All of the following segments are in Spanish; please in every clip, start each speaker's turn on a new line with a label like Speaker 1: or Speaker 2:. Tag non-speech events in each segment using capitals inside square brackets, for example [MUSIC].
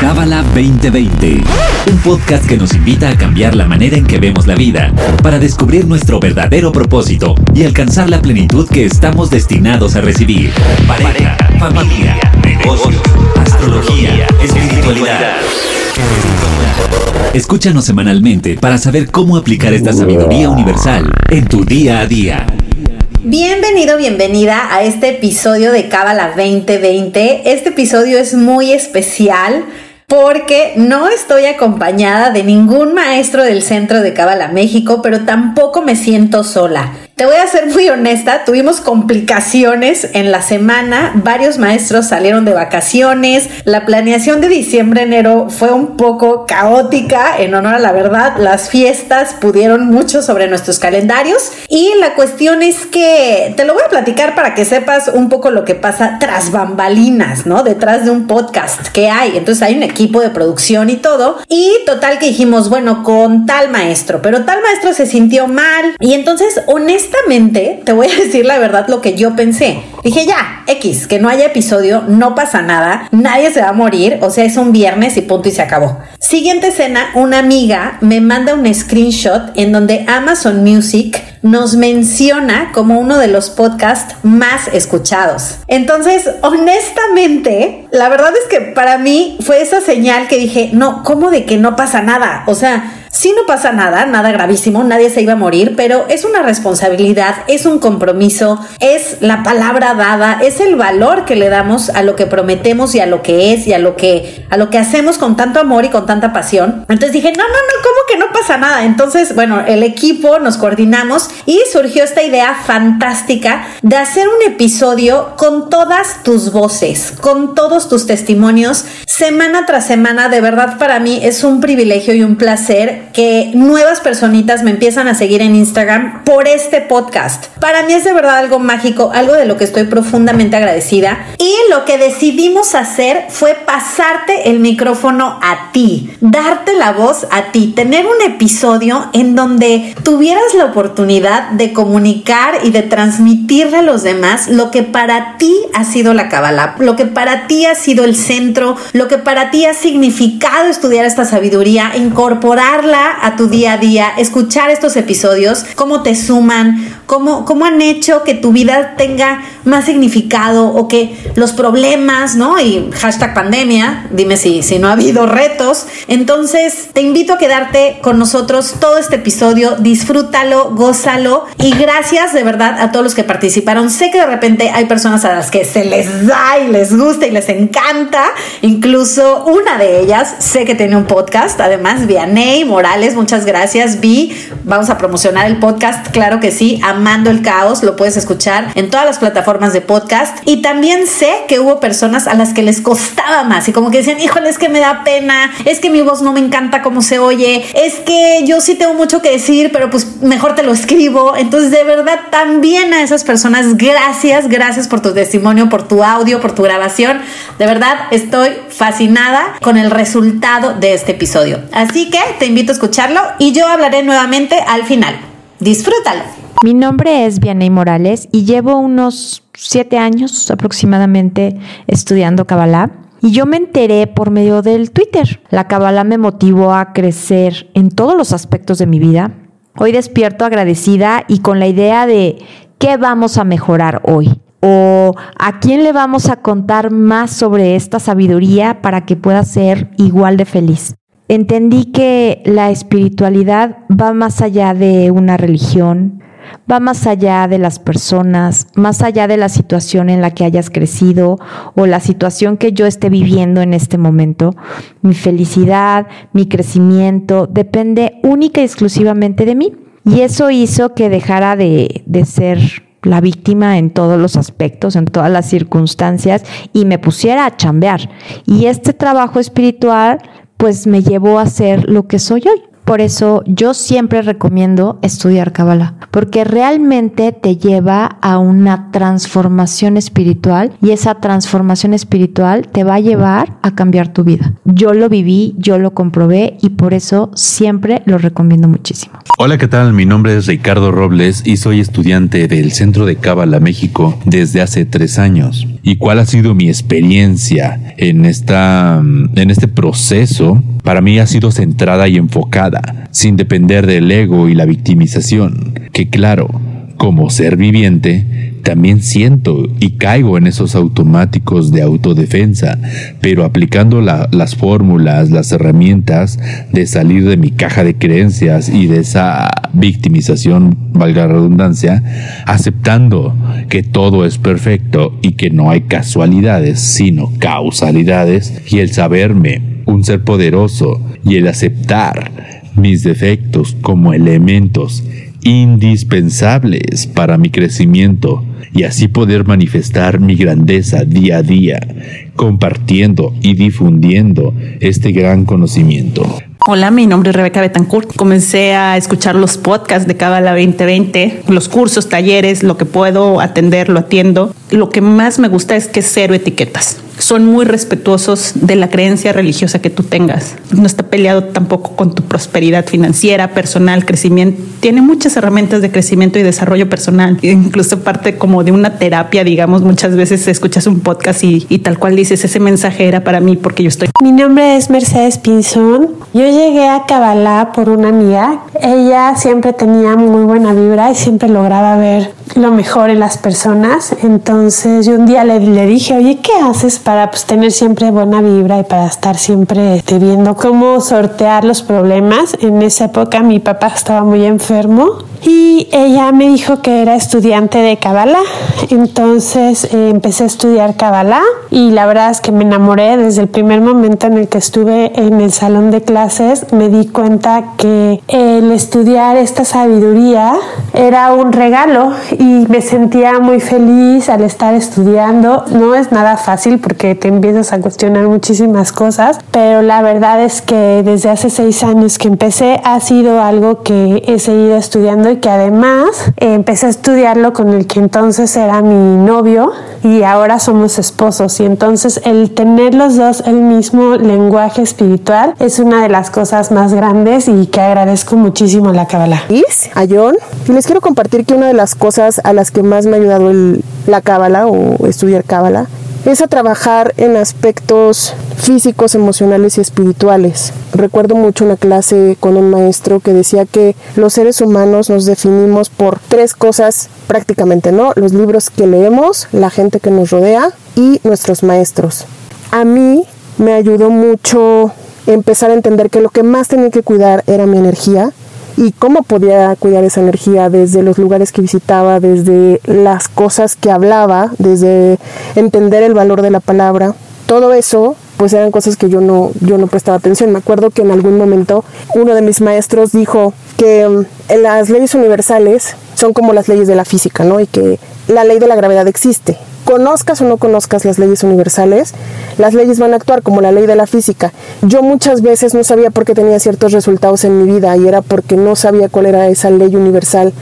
Speaker 1: Cábala 2020, un podcast que nos invita a cambiar la manera en que vemos la vida para descubrir nuestro verdadero propósito y alcanzar la plenitud que estamos destinados a recibir. Pareja, familia, negocios, astrología, espiritualidad. Escúchanos semanalmente para saber cómo aplicar esta sabiduría universal en tu día a día.
Speaker 2: Bienvenido, bienvenida a este episodio de Cábala 2020. Este episodio es muy especial porque no estoy acompañada de ningún maestro del Centro de Cábala México, pero tampoco me siento sola. Te voy a ser muy honesta, tuvimos complicaciones en la semana, varios maestros salieron de vacaciones, la planeación de diciembre-enero fue un poco caótica, en honor a la verdad, las fiestas pudieron mucho sobre nuestros calendarios. Y la cuestión es que te lo voy a platicar para que sepas un poco lo que pasa tras bambalinas, ¿no? Detrás de un podcast que hay, entonces hay un equipo de producción y todo. Y total que dijimos, bueno, con tal maestro, pero tal maestro se sintió mal. Y entonces honestamente honestamente, te voy a decir la verdad lo que yo pensé. Dije, ya, X, que no haya episodio, no pasa nada, nadie se va a morir, o sea, es un viernes y punto y se acabó. Siguiente escena, una amiga me manda un screenshot en donde Amazon Music nos menciona como uno de los podcasts más escuchados. Entonces, honestamente, la verdad es que para mí fue esa señal que dije, no, ¿cómo de que no pasa nada? O sea, si no pasa nada, nada gravísimo, nadie se iba a morir, pero es una responsabilidad, es un compromiso, es la palabra dada, es el valor que le damos a lo que prometemos y a lo que es y a lo que a lo que hacemos con tanto amor y con tanta pasión. Entonces dije, "No, no, no, ¿cómo que no pasa nada?" Entonces, bueno, el equipo nos coordinamos y surgió esta idea fantástica de hacer un episodio con todas tus voces, con todos tus testimonios, semana tras semana. De verdad para mí es un privilegio y un placer que nuevas personitas me empiezan a seguir en Instagram por este podcast. Para mí es de verdad algo mágico, algo de lo que estoy profundamente agradecida. Y lo que decidimos hacer fue pasarte el micrófono a ti, darte la voz a ti, tener un episodio en donde tuvieras la oportunidad de comunicar y de transmitirle a los demás lo que para ti ha sido la Kabbalah, lo que para ti ha sido el centro, lo que para ti ha significado estudiar esta sabiduría, incorporarla a tu día a día, escuchar estos episodios, cómo te suman, cómo, cómo han hecho que tu vida tenga más significado o que los problemas, ¿no? Y hashtag pandemia, dime si, si no ha habido retos. Entonces, te invito a quedarte con nosotros todo este episodio, disfrútalo, gózalo y gracias de verdad a todos los que participaron. Sé que de repente hay personas a las que se les da y les gusta y les encanta, incluso una de ellas, sé que tiene un podcast, además, Vianey Morales, muchas gracias, Vi, vamos a promocionar el podcast, claro que sí, Amando el Caos, lo puedes escuchar en todas las plataformas de podcast y también sé que hubo personas a las que les costaba más y como que decían, híjole, es que me da pena, es que mi voz no me encanta cómo se oye, es que yo sí tengo mucho que decir, pero pues mejor te lo escribo. Entonces, de verdad, también a esas personas, gracias, gracias por tu testimonio, por tu audio, por tu grabación. De verdad, estoy fascinada con el resultado de este episodio. Así que te invito a escucharlo y yo hablaré nuevamente al final. Disfrútalo.
Speaker 3: Mi nombre es Vianey Morales y llevo unos siete años aproximadamente estudiando Kabbalah. Y yo me enteré por medio del Twitter. La Kabbalah me motivó a crecer en todos los aspectos de mi vida. Hoy despierto agradecida y con la idea de qué vamos a mejorar hoy o a quién le vamos a contar más sobre esta sabiduría para que pueda ser igual de feliz. Entendí que la espiritualidad va más allá de una religión, va más allá de las personas, más allá de la situación en la que hayas crecido o la situación que yo esté viviendo en este momento. Mi felicidad, mi crecimiento depende única y exclusivamente de mí. Y eso hizo que dejara de, de ser la víctima en todos los aspectos, en todas las circunstancias y me pusiera a chambear. Y este trabajo espiritual pues me llevó a ser lo que soy hoy por eso yo siempre recomiendo estudiar Kabbalah, porque realmente te lleva a una transformación espiritual y esa transformación espiritual te va a llevar a cambiar tu vida. Yo lo viví, yo lo comprobé y por eso siempre lo recomiendo muchísimo.
Speaker 4: Hola, ¿qué tal? Mi nombre es Ricardo Robles y soy estudiante del Centro de Cábala México desde hace tres años. ¿Y cuál ha sido mi experiencia en, esta, en este proceso? Para mí ha sido centrada y enfocada, sin depender del ego y la victimización, que claro, como ser viviente, también siento y caigo en esos automáticos de autodefensa, pero aplicando las fórmulas, las herramientas de salir de mi caja de creencias y de esa victimización, valga la redundancia, aceptando que todo es perfecto y que no hay casualidades, sino causalidades, y el saberme un ser poderoso y el aceptar mis defectos como elementos indispensables para mi crecimiento y así poder manifestar mi grandeza día a día, compartiendo y difundiendo este gran conocimiento.
Speaker 5: Hola, mi nombre es Rebeca Betancourt. Comencé a escuchar los podcasts de Cábala 2020, los cursos, talleres, lo que puedo atender, lo atiendo. Lo que más me gusta es que cero etiquetas son muy respetuosos de la creencia religiosa que tú tengas. No está peleado tampoco con tu prosperidad financiera, personal, crecimiento. Tiene muchas herramientas de crecimiento y desarrollo personal. Incluso parte como de una terapia, digamos, muchas veces escuchas un podcast y, tal cual dices, ese mensaje era para mí porque yo estoy.
Speaker 6: Mi nombre es Mercedes Pinzón. Yo llegué a Kabbalah por una amiga. Ella siempre tenía muy buena vibra y siempre lograba ver lo mejor en las personas. Entonces yo un día le, le dije, oye, ¿qué haces para pues, tener siempre buena vibra y para estar siempre este, viendo cómo sortear los problemas. En esa época mi papá estaba muy enfermo y ella me dijo que era estudiante de Kabbalah. Entonces eh, empecé a estudiar Kabbalah y la verdad es que me enamoré desde el primer momento en el que estuve en el salón de clases. Me di cuenta que el estudiar esta sabiduría era un regalo y me sentía muy feliz al estar estudiando. No es nada fácil porque te empiezas a cuestionar muchísimas cosas, pero la verdad es que desde hace seis años que empecé ha sido algo que he seguido estudiando y que además eh, empecé a estudiarlo con el que entonces era mi novio y ahora somos esposos y entonces el tener los dos el mismo lenguaje espiritual es una de las cosas más grandes y que agradezco muchísimo a la Kabbalah.
Speaker 7: A John, y les quiero compartir que una de las cosas a las que más me ha ayudado el, la Kabbalah o estudiar Kabbalah es a trabajar en aspectos físicos, emocionales y espirituales. Recuerdo mucho una clase con un maestro que decía que los seres humanos nos definimos por tres cosas prácticamente, ¿no? Los libros que leemos, la gente que nos rodea y nuestros maestros. A mí me ayudó mucho empezar a entender que lo que más tenía que cuidar era mi energía y cómo podía cuidar esa energía desde los lugares que visitaba, desde las cosas que hablaba, desde entender el valor de la palabra. Todo eso pues eran cosas que yo no, yo no prestaba atención. Me acuerdo que en algún momento uno de mis maestros dijo que mm, las leyes universales son como las leyes de la física, ¿no? Y que la ley de la gravedad existe conozcas o no conozcas las leyes universales, las leyes van a actuar como la ley de la física. Yo muchas veces no sabía por qué tenía ciertos resultados en mi vida y era porque no sabía cuál era esa ley universal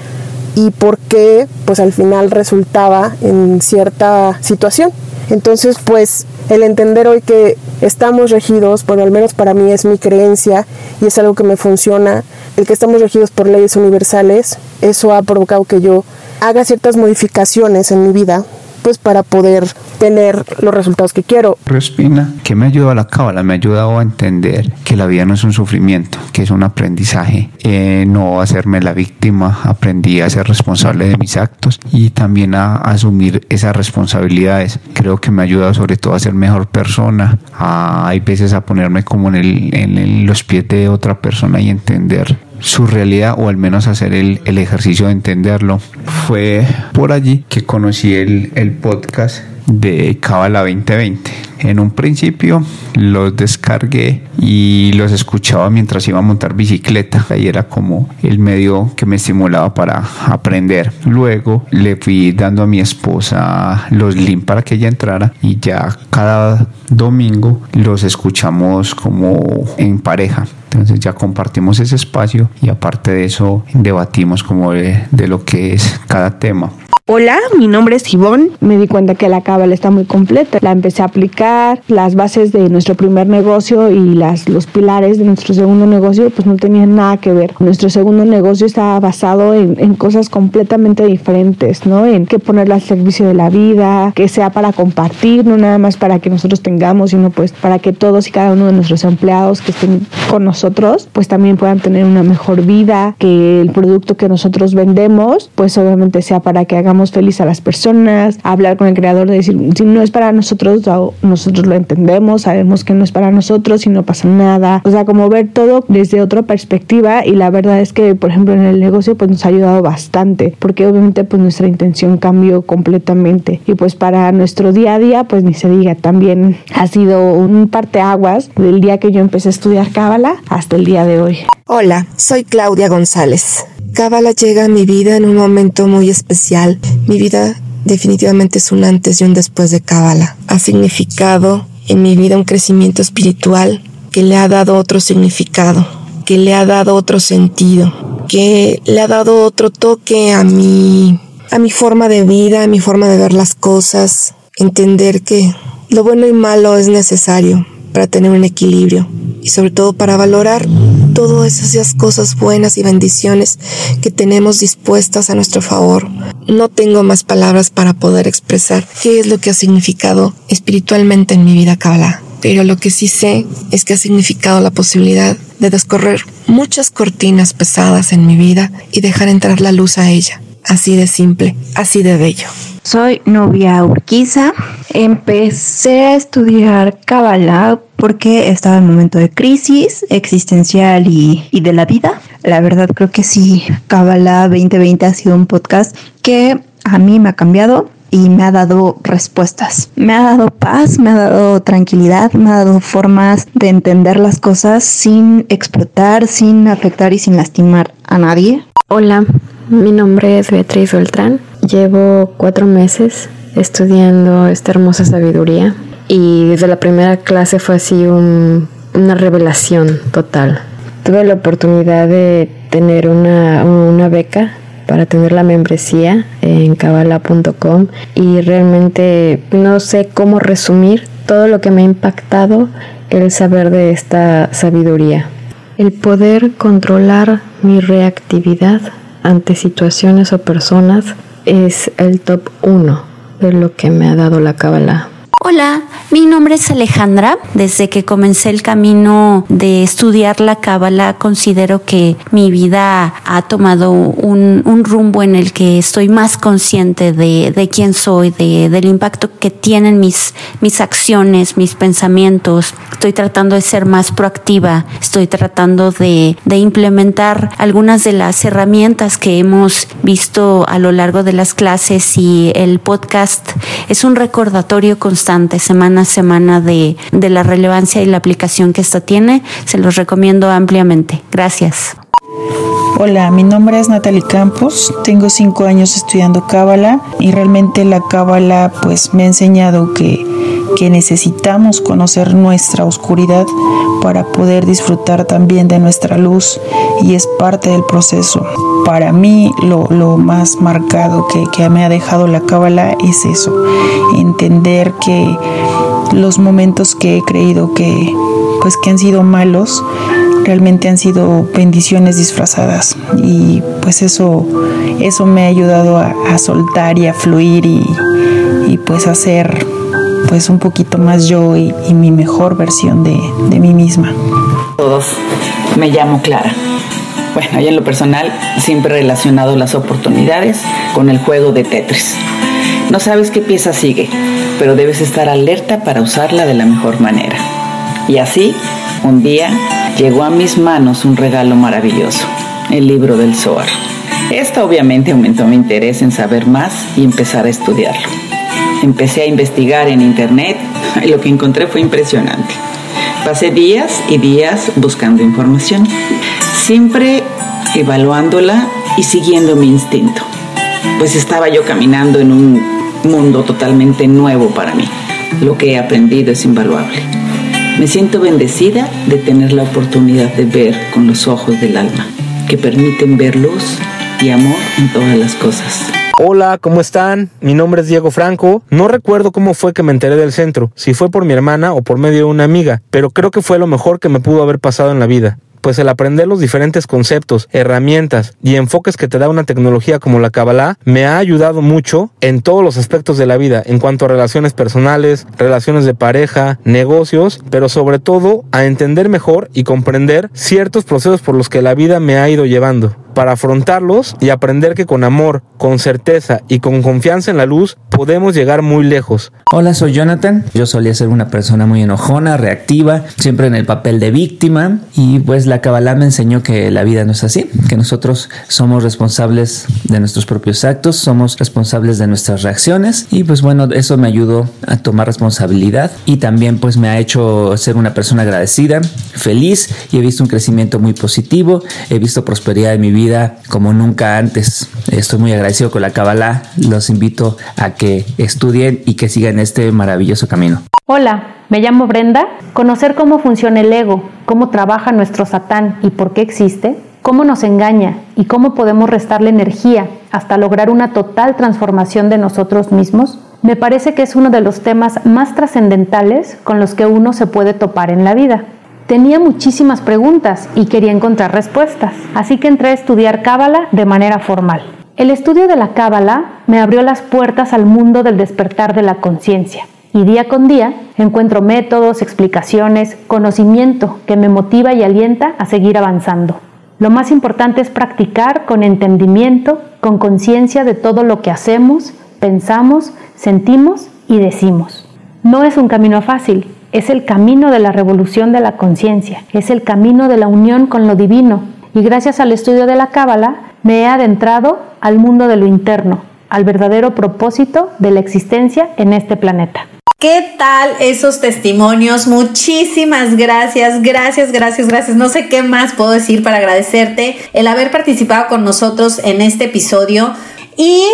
Speaker 7: y por qué pues al final resultaba en cierta situación. Entonces pues el entender hoy que estamos regidos, bueno al menos para mí es mi creencia y es algo que me funciona, el que estamos regidos por leyes universales, eso ha provocado que yo haga ciertas modificaciones en mi vida pues para poder tener los resultados que quiero.
Speaker 8: Respina, que me ayudó a la cábala? Me ha ayudado a entender que la vida no es un sufrimiento, que es un aprendizaje. Eh, no hacerme la víctima, aprendí a ser responsable de mis actos y también a, asumir esas responsabilidades. Creo que me ha ayudado sobre todo a ser mejor persona. hay veces a ponerme como en, el, en los pies de otra persona y entender su realidad o al menos hacer el, el ejercicio de entenderlo. Fue por allí que conocí el, el podcast de Cábala 2020. En un principio los descargué y los escuchaba mientras iba a montar bicicleta. Ahí era como el medio que me estimulaba para aprender. Luego le fui dando a mi esposa los links para que ella entrara y ya cada domingo los escuchamos como en pareja Entonces ya compartimos ese espacio y aparte de eso debatimos como de, de lo que es cada tema.
Speaker 9: Hola, mi nombre es Ivonne. Me di cuenta que la cábala está muy completa. La empecé a aplicar. Las bases de nuestro primer negocio y las, los pilares de nuestro segundo negocio pues no tenían nada que ver. Nuestro segundo negocio estaba basado en, en cosas completamente diferentes, ¿no? En qué ponerle al servicio de la vida, que sea para compartir, no nada más para que nosotros tengamos, sino pues para que todos y cada uno de nuestros empleados que estén con nosotros pues también puedan tener una mejor vida, que el producto que nosotros vendemos pues obviamente sea para que hagamos feliz a las personas, hablar con el creador de decir, si no es para nosotros, nosotros lo entendemos, sabemos que no es para nosotros y no pasa nada. O sea, como ver todo desde otra perspectiva y la verdad es que, por ejemplo, en el negocio pues nos ha ayudado bastante, porque obviamente pues nuestra intención cambió completamente y pues para nuestro día a día pues ni se diga, también ha sido un parteaguas del día que yo empecé a estudiar Cábala hasta el día de hoy.
Speaker 10: Hola, soy Claudia González. Cábala llega a mi vida en un momento muy especial. Mi vida definitivamente es un antes y un después de Cábala. Ha significado en mi vida un crecimiento espiritual que le ha dado otro significado, que le ha dado otro sentido, que le ha dado otro toque a mi a mi forma de vida, a mi forma de ver las cosas, entender que lo bueno y malo es necesario para tener un equilibrio y sobre todo para valorar todas esas cosas buenas y bendiciones que tenemos dispuestas a nuestro favor. No tengo más palabras para poder expresar qué es lo que ha significado espiritualmente en mi vida Kabbalah. Pero lo que sí sé es que ha significado la posibilidad de descorrer muchas cortinas pesadas en mi vida y dejar entrar la luz a ella. Así de simple, así de bello.
Speaker 11: Soy Novia Urquiza. Empecé a estudiar Kabbalah porque estaba en un momento de crisis existencial y, y, de la vida. La verdad creo que sí, Kabbalah 2020 ha sido un podcast que a mí me ha cambiado y me ha dado respuestas. Me ha dado paz, me ha dado tranquilidad, me ha dado formas de entender las cosas sin explotar, sin afectar y sin lastimar a nadie.
Speaker 12: Hola, mi nombre es Beatriz Beltrán. Llevo cuatro meses estudiando esta hermosa sabiduría y desde la primera clase fue así un, una revelación total. Tuve la oportunidad de tener una, una beca para tener la membresía en cabala.com y realmente no sé cómo resumir todo lo que me ha impactado el saber de esta sabiduría. El poder controlar mi reactividad ante situaciones o personas es el top 1 de lo que me ha dado la Kabbalah.
Speaker 13: Hola, mi nombre es Alejandra. Desde que comencé el camino de estudiar la cábala, considero que mi vida ha tomado un, un, rumbo en el que estoy más consciente de, de quién soy, de, del impacto que tienen mis, mis acciones, mis pensamientos. Estoy tratando de ser más proactiva, estoy tratando de, de implementar algunas de las herramientas que hemos visto a lo largo de las clases y el podcast es un recordatorio constante semana a semana de, de la relevancia y la aplicación que esta tiene. Se los recomiendo ampliamente. Gracias.
Speaker 14: Hola, mi nombre es Natalie Campos, tengo cinco años estudiando Cábala y realmente la Cábala pues me ha enseñado que, que necesitamos conocer nuestra oscuridad para poder disfrutar también de nuestra luz y es parte del proceso. Para mí lo, lo más marcado que, que me ha dejado la Cábala es eso, entender que los momentos que he creído que pues que han sido malos realmente han sido bendiciones disfrazadas y pues eso, eso me ha ayudado a, soltar y a fluir y, y, pues a pues un poquito más yo y, mi mejor versión de, de mí misma.
Speaker 15: Todos, me llamo Clara. Bueno, y en lo personal siempre he relacionado las oportunidades con el juego de Tetris. No sabes qué pieza sigue, pero debes estar alerta para usarla de la mejor manera. Y así, un día llegó a mis manos un regalo maravilloso, el libro del Zohar. Esto obviamente aumentó mi interés en saber más y empezar a estudiarlo. Empecé a investigar en internet y lo que encontré fue impresionante. Pasé días y días buscando información, siempre evaluándola y siguiendo mi instinto, pues estaba yo caminando en un mundo totalmente nuevo para mí. Lo que he aprendido es invaluable. Me siento bendecida de tener la oportunidad de ver con los ojos del alma, que permiten ver luz y amor en todas las cosas.
Speaker 16: Hola, ¿cómo están? Mi nombre es Diego Franco. No recuerdo cómo fue que me enteré del centro, si fue por mi hermana o por medio de una amiga, pero creo que fue lo mejor que me pudo haber pasado en la vida pues el aprender los diferentes conceptos, herramientas y enfoques que te da una tecnología como la Kabbalah me ha ayudado mucho en todos los aspectos de la vida, en cuanto a relaciones personales, relaciones de pareja, negocios, pero sobre todo a entender mejor y comprender ciertos procesos por los que la vida me ha ido llevando para afrontarlos y aprender que con amor, con certeza y con confianza en la luz podemos llegar muy lejos.
Speaker 17: Hola, soy Jonathan. Yo solía ser una persona muy enojona, reactiva, siempre en el papel de víctima y pues la Kabbalah me enseñó que la vida no es así, que nosotros somos responsables de nuestros propios actos, somos responsables de nuestras reacciones y pues bueno, eso me ayudó a tomar responsabilidad y también pues me ha hecho ser una persona agradecida, feliz y he visto un crecimiento muy positivo, he visto prosperidad en mi vida como nunca antes. Estoy muy agradecido con la Kabbalah. Los invito a que estudien y que sigan este maravilloso camino.
Speaker 18: Hola, me llamo Brenda. Conocer cómo funciona el ego, cómo trabaja nuestro Satán y por qué existe, cómo nos engaña y cómo podemos restarle energía hasta lograr una total transformación de nosotros mismos, me parece que es uno de los temas más trascendentales con los que uno se puede topar en la vida. Tenía muchísimas preguntas y quería encontrar respuestas, así que entré a estudiar Cábala de manera formal. El estudio de la Cábala me abrió las puertas al mundo del despertar de la conciencia y día con día encuentro métodos, explicaciones, conocimiento que me motiva y alienta a seguir avanzando. Lo más importante es practicar con entendimiento, con conciencia de todo lo que hacemos, pensamos, sentimos y decimos. No es un camino fácil, es el camino de la revolución de la conciencia, es el camino de la unión con lo divino. Y gracias al estudio de la Cábala me he adentrado al mundo de lo interno, al verdadero propósito de la existencia en este planeta.
Speaker 2: ¿Qué tal esos testimonios? Muchísimas gracias, gracias, gracias, gracias. No sé qué más puedo decir para agradecerte el haber participado con nosotros en este episodio. Y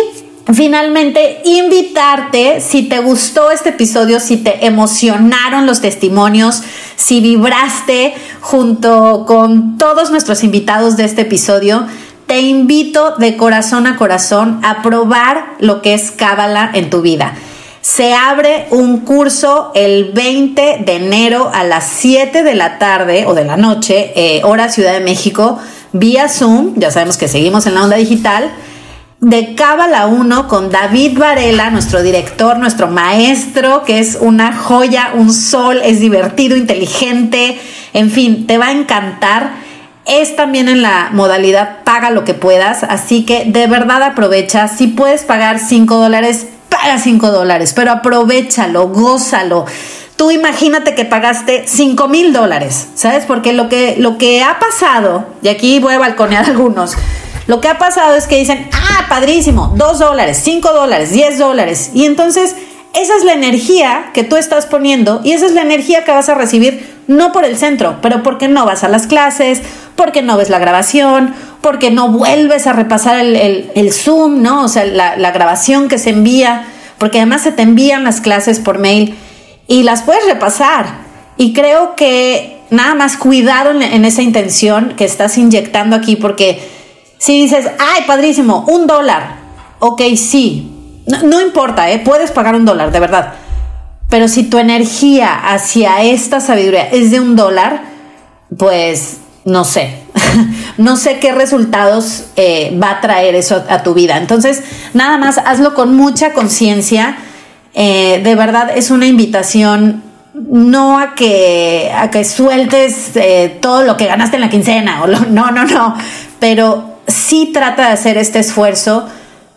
Speaker 2: Finalmente, invitarte, si te gustó este episodio, si te emocionaron los testimonios, si vibraste junto con todos nuestros invitados de este episodio, te invito de corazón a corazón a probar lo que es Cábala en tu vida. Se abre un curso el 20 de enero a las 7 de la tarde o de la noche, eh, hora Ciudad de México, vía Zoom. Ya sabemos que seguimos en la onda digital de Cábala 1 con David Varela, nuestro director, nuestro maestro, que es una joya, un sol, es divertido, inteligente, en fin, te va a encantar. Es también en la modalidad paga lo que puedas, así que de verdad aprovecha. Si puedes pagar 5 dólares, paga 5 dólares, pero aprovechalo, gózalo. Tú imagínate que pagaste 5 mil dólares, ¿sabes? Porque lo que, lo que ha pasado, y aquí voy a balconear algunos, lo que ha pasado es que dicen, ah, padrísimo, 2 dólares, 5 dólares, 10 dólares. Y entonces esa es la energía que tú estás poniendo y esa es la energía que vas a recibir no por el centro, pero porque no vas a las clases, porque no ves la grabación, porque no vuelves a repasar el, Zoom, ¿no? O sea, la, grabación que se envía, porque además se te envían las clases por mail y las puedes repasar. Y creo que nada más cuidado en esa intención que estás inyectando aquí, porque si dices, ay, padrísimo, un dólar, ok, sí, no, importa, ¿eh? puedes pagar un dólar, de verdad. Pero si tu energía hacia esta sabiduría es de un dólar, pues no sé, [LAUGHS] no sé qué resultados eh, va a traer eso a, tu vida. Entonces, nada más hazlo con mucha conciencia. Eh, de verdad es una invitación no a que, a que sueltes eh, todo lo que ganaste en la quincena, o no, no, no, pero sí trata de hacer este esfuerzo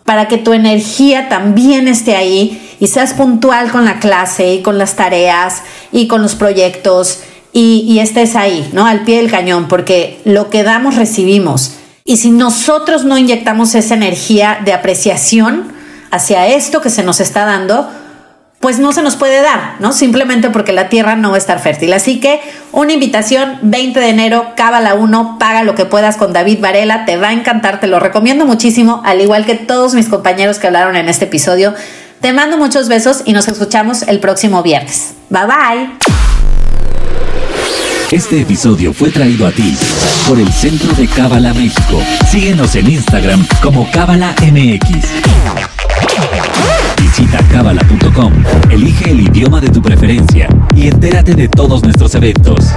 Speaker 2: para que tu energía también esté ahí y seas puntual con la clase y con las tareas y con los proyectos y, y, estés ahí, ¿no? Al pie del cañón, porque lo que damos recibimos. Y si nosotros no inyectamos esa energía de apreciación hacia esto que se nos está dando, pues no se nos puede dar, ¿no? Simplemente porque la tierra no va a estar fértil. Así que una invitación, 20 de enero, Cábala 1, paga lo que puedas con David Varela, te va a encantar, te lo recomiendo muchísimo, al igual que todos mis compañeros que hablaron en este episodio. Te mando muchos besos y nos escuchamos el próximo viernes. Bye bye.
Speaker 1: Este episodio fue traído a ti por el Centro de Cábala México. Síguenos en Instagram como Cábala MX. Visita cábala.com, elige el idioma de tu preferencia y entérate de todos nuestros eventos.